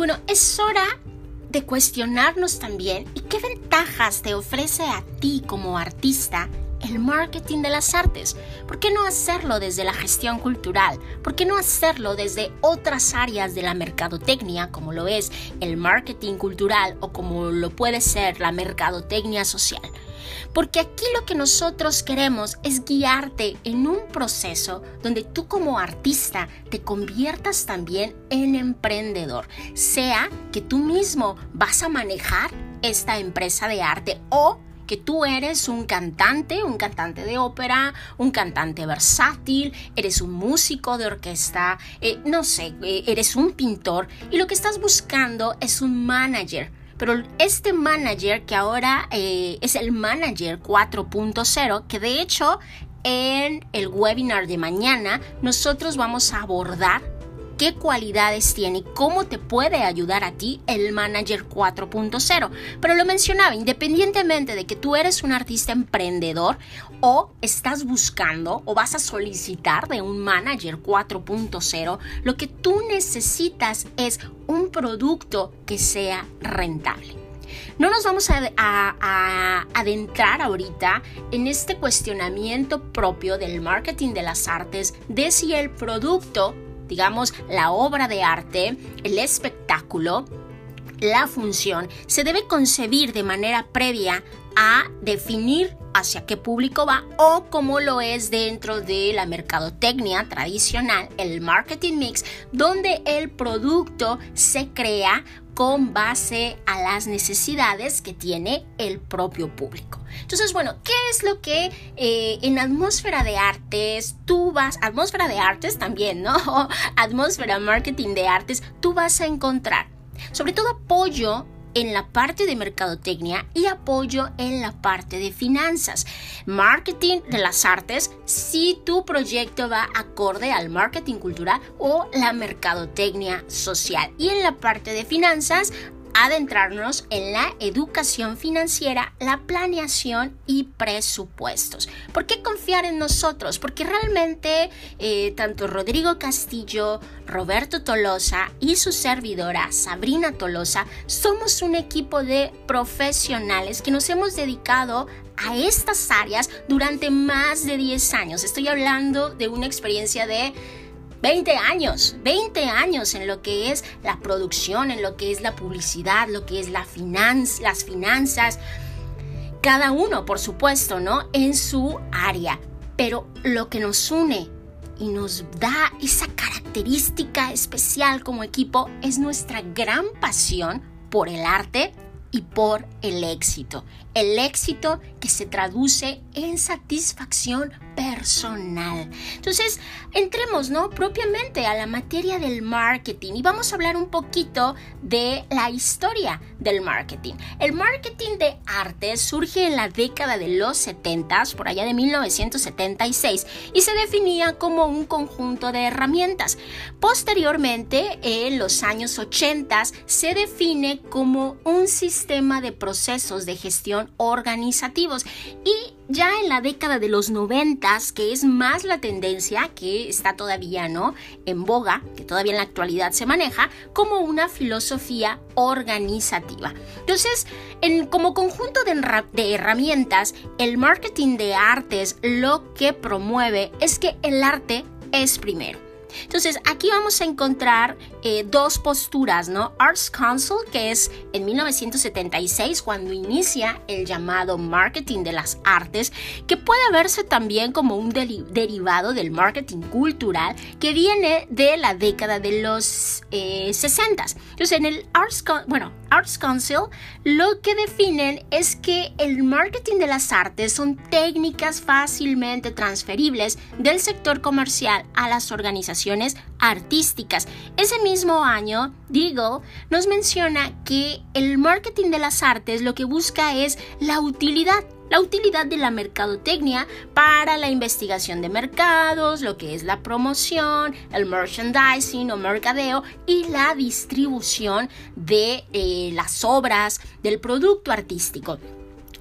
bueno, es hora de cuestionarnos también y qué ventajas te ofrece a ti como artista el marketing de las artes? ¿Por qué no hacerlo desde la gestión cultural? ¿Por qué no hacerlo desde otras áreas de la mercadotecnia, como lo es el marketing cultural o como lo puede ser la mercadotecnia social? Porque aquí lo que nosotros queremos es guiarte en un proceso donde tú como artista te conviertas también en emprendedor, sea que tú mismo vas a manejar esta empresa de arte o que tú eres un cantante, un cantante de ópera, un cantante versátil, eres un músico de orquesta, eh, no sé, eh, eres un pintor y lo que estás buscando es un manager. Pero este manager que ahora eh, es el manager 4.0, que de hecho en el webinar de mañana nosotros vamos a abordar qué cualidades tiene cómo te puede ayudar a ti el Manager 4.0. Pero lo mencionaba, independientemente de que tú eres un artista emprendedor o estás buscando o vas a solicitar de un Manager 4.0, lo que tú necesitas es un producto que sea rentable. No nos vamos a, adentrar ahorita en este cuestionamiento propio del marketing de las artes de si el producto digamos, la obra de arte, el espectáculo, la función, se debe concebir de manera previa a definir hacia qué público va o como lo es dentro de la mercadotecnia tradicional, el marketing mix, donde el producto se crea con base a las necesidades que tiene el propio público. Entonces, bueno, ¿qué es lo que eh, en atmósfera de artes tú vas, atmósfera de artes también, ¿no? atmósfera marketing de artes, tú vas a encontrar? Sobre todo apoyo en la parte de mercadotecnia y apoyo en la parte de finanzas. Marketing de las artes, si tu proyecto va acorde al marketing cultural o la mercadotecnia social. Y en la parte de finanzas, adentrarnos en la educación financiera, la planeación y presupuestos. ¿Por qué confiar en nosotros? Porque realmente eh, tanto Rodrigo Castillo, Roberto Tolosa y su servidora Sabrina Tolosa somos un equipo de profesionales que nos hemos dedicado a estas áreas durante más de 10 años. Estoy hablando de una experiencia de 20 años, 20 años en lo que es la producción, en lo que es la publicidad, lo que es la las finanzas. Cada uno, por supuesto, ¿no? En su área. Pero lo que nos une y nos da esa característica especial como equipo es nuestra gran pasión por el arte y por el éxito. El éxito que se traduce en satisfacción personal. Entonces, entremos, ¿no? Propiamente a la materia del marketing y vamos a hablar un poquito de la historia del marketing. El marketing de arte surge en la década de los 70, por allá de 1976, y se definía como un conjunto de herramientas. Posteriormente, en los años 80, se define como un sistema de procesos de gestión y ya en la década de los noventas, que es más la tendencia que está todavía no en boga, que todavía en la actualidad se maneja, como una filosofía organizativa. Entonces, en, como conjunto de, de herramientas, el marketing de artes lo que promueve es que el arte es primero. Entonces, aquí vamos a encontrar eh, dos posturas, ¿no? Arts Council, que es en 1976 cuando inicia el llamado marketing de las artes, que puede verse también como un derivado del marketing cultural que viene de la década de los 60. Eh, Entonces, en el Arts, bueno, Arts Council lo que definen es que el marketing de las artes son técnicas fácilmente transferibles del sector comercial a las organizaciones artísticas. Ese mismo año, Deagle nos menciona que el marketing de las artes lo que busca es la utilidad la utilidad de la mercadotecnia para la investigación de mercados, lo que es la promoción, el merchandising o mercadeo y la distribución de eh, las obras del producto artístico.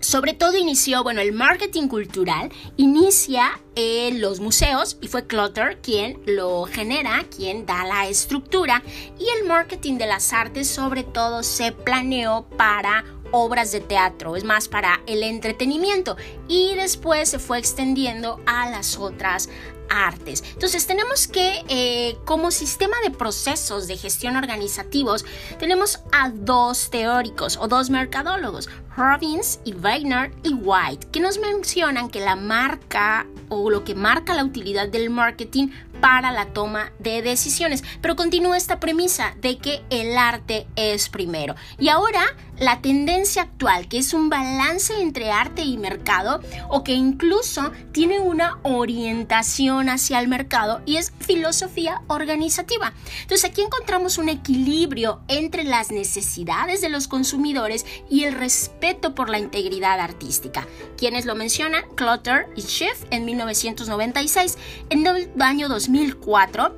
sobre todo inició, bueno, el marketing cultural inicia en los museos y fue Clutter quien lo genera, quien da la estructura y el marketing de las artes sobre todo se planeó para obras de teatro, es más para el entretenimiento y después se fue extendiendo a las otras artes. Entonces tenemos que, eh, como sistema de procesos de gestión organizativos, tenemos a dos teóricos o dos mercadólogos, Robbins y Weiner y White, que nos mencionan que la marca o lo que marca la utilidad del marketing para la toma de decisiones. Pero continúa esta premisa de que el arte es primero. Y ahora la tendencia actual, que es un balance entre arte y mercado, o que incluso tiene una orientación hacia el mercado y es filosofía organizativa. Entonces aquí encontramos un equilibrio entre las necesidades de los consumidores y el respeto por la integridad artística. Quienes lo mencionan, Clutter y Schiff en 1996. En el año 2004,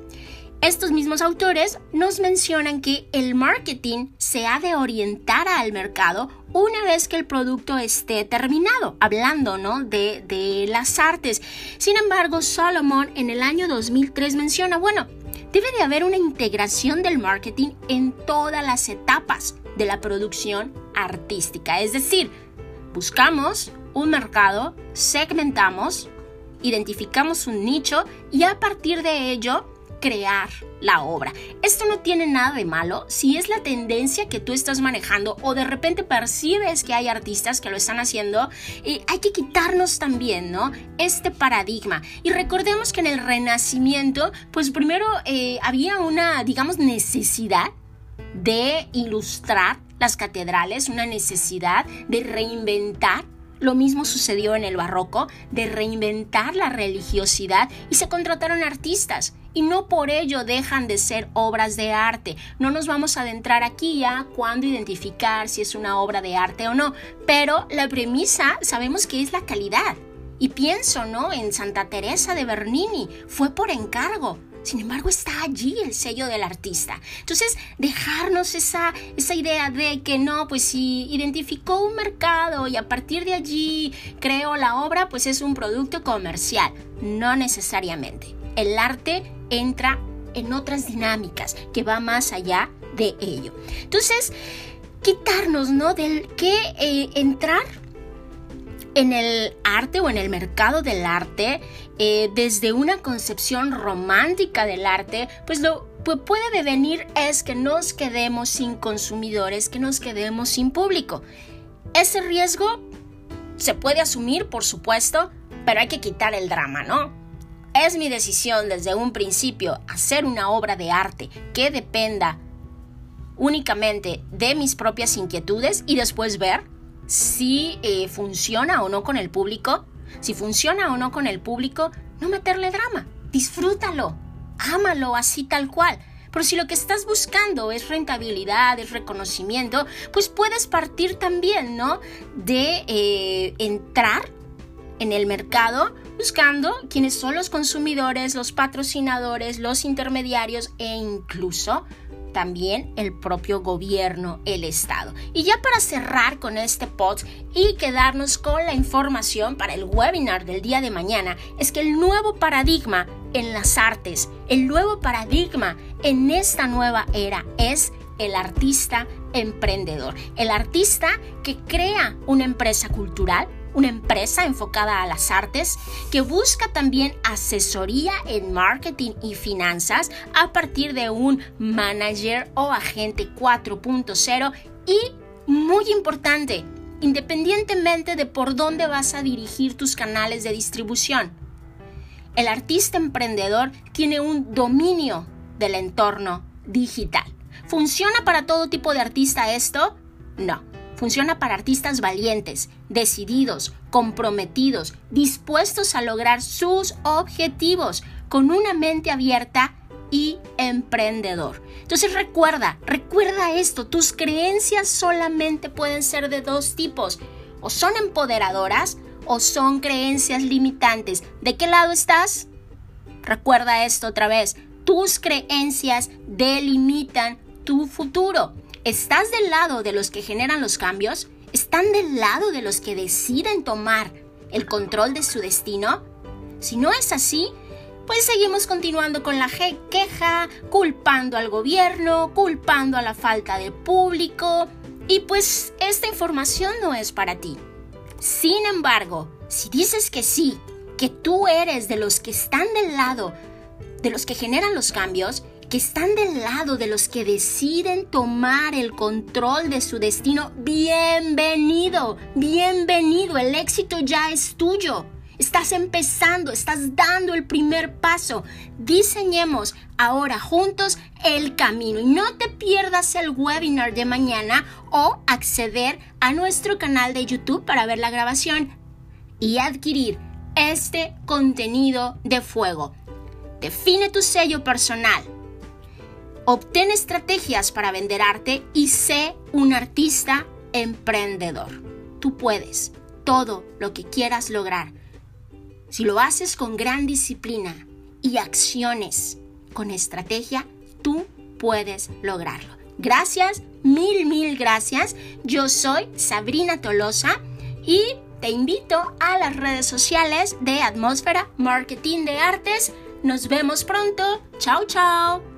estos mismos autores nos mencionan que el marketing se ha de orientar al mercado una vez que el producto esté terminado, hablando ¿no? de, de las artes. Sin embargo, Solomon en el año 2003 menciona, bueno, debe de haber una integración del marketing en todas las etapas de la producción artística. Es decir, buscamos un mercado, segmentamos, identificamos un nicho y a partir de ello crear la obra. Esto no tiene nada de malo si es la tendencia que tú estás manejando o de repente percibes que hay artistas que lo están haciendo y hay que quitarnos también, ¿no? Este paradigma. Y recordemos que en el Renacimiento, pues primero eh, había una, digamos, necesidad de ilustrar las catedrales, una necesidad de reinventar lo mismo sucedió en el barroco, de reinventar la religiosidad y se contrataron artistas y no por ello dejan de ser obras de arte. No nos vamos a adentrar aquí ya cuándo identificar si es una obra de arte o no, pero la premisa sabemos que es la calidad. Y pienso, ¿no? En Santa Teresa de Bernini, fue por encargo. Sin embargo, está allí el sello del artista. Entonces, dejarnos esa, esa idea de que no, pues si identificó un mercado y a partir de allí creo la obra, pues es un producto comercial. No necesariamente. El arte entra en otras dinámicas que va más allá de ello. Entonces, quitarnos, ¿no? Del que eh, entrar en el arte o en el mercado del arte, eh, desde una concepción romántica del arte, pues lo que puede devenir es que nos quedemos sin consumidores, que nos quedemos sin público. Ese riesgo se puede asumir, por supuesto, pero hay que quitar el drama, ¿no? Es mi decisión desde un principio hacer una obra de arte que dependa únicamente de mis propias inquietudes y después ver si eh, funciona o no con el público. Si funciona o no con el público, no meterle drama. Disfrútalo. Ámalo así tal cual. Pero si lo que estás buscando es rentabilidad, es reconocimiento, pues puedes partir también, ¿no? De eh, entrar en el mercado buscando quiénes son los consumidores, los patrocinadores, los intermediarios e incluso también el propio gobierno, el Estado. Y ya para cerrar con este pod y quedarnos con la información para el webinar del día de mañana, es que el nuevo paradigma en las artes, el nuevo paradigma en esta nueva era es el artista emprendedor, el artista que crea una empresa cultural, una empresa enfocada a las artes que busca también asesoría en marketing y finanzas a partir de un manager o agente 4.0 y muy importante, independientemente de por dónde vas a dirigir tus canales de distribución. El artista emprendedor tiene un dominio del entorno digital. ¿Funciona para todo tipo de artista esto? No. Funciona para artistas valientes, decididos, comprometidos, dispuestos a lograr sus objetivos, con una mente abierta y emprendedor. Entonces recuerda, recuerda esto, tus creencias solamente pueden ser de dos tipos, o son empoderadoras o son creencias limitantes. ¿De qué lado estás? Recuerda esto otra vez, tus creencias delimitan tu futuro. ¿Estás del lado de los que generan los cambios? ¿Están del lado de los que deciden tomar el control de su destino? Si no es así, pues seguimos continuando con la queja, culpando al gobierno, culpando a la falta de público, y pues esta información no es para ti. Sin embargo, si dices que sí, que tú eres de los que están del lado, de los que generan los cambios, que están del lado de los que deciden tomar el control de su destino, bienvenido, bienvenido, el éxito ya es tuyo. Estás empezando, estás dando el primer paso. Diseñemos ahora juntos el camino y no te pierdas el webinar de mañana o acceder a nuestro canal de YouTube para ver la grabación y adquirir este contenido de fuego. Define tu sello personal. Obtén estrategias para vender arte y sé un artista emprendedor. Tú puedes todo lo que quieras lograr si lo haces con gran disciplina y acciones con estrategia, tú puedes lograrlo. Gracias, mil, mil gracias. Yo soy Sabrina Tolosa y te invito a las redes sociales de Atmósfera Marketing de Artes. Nos vemos pronto. Chao, chao.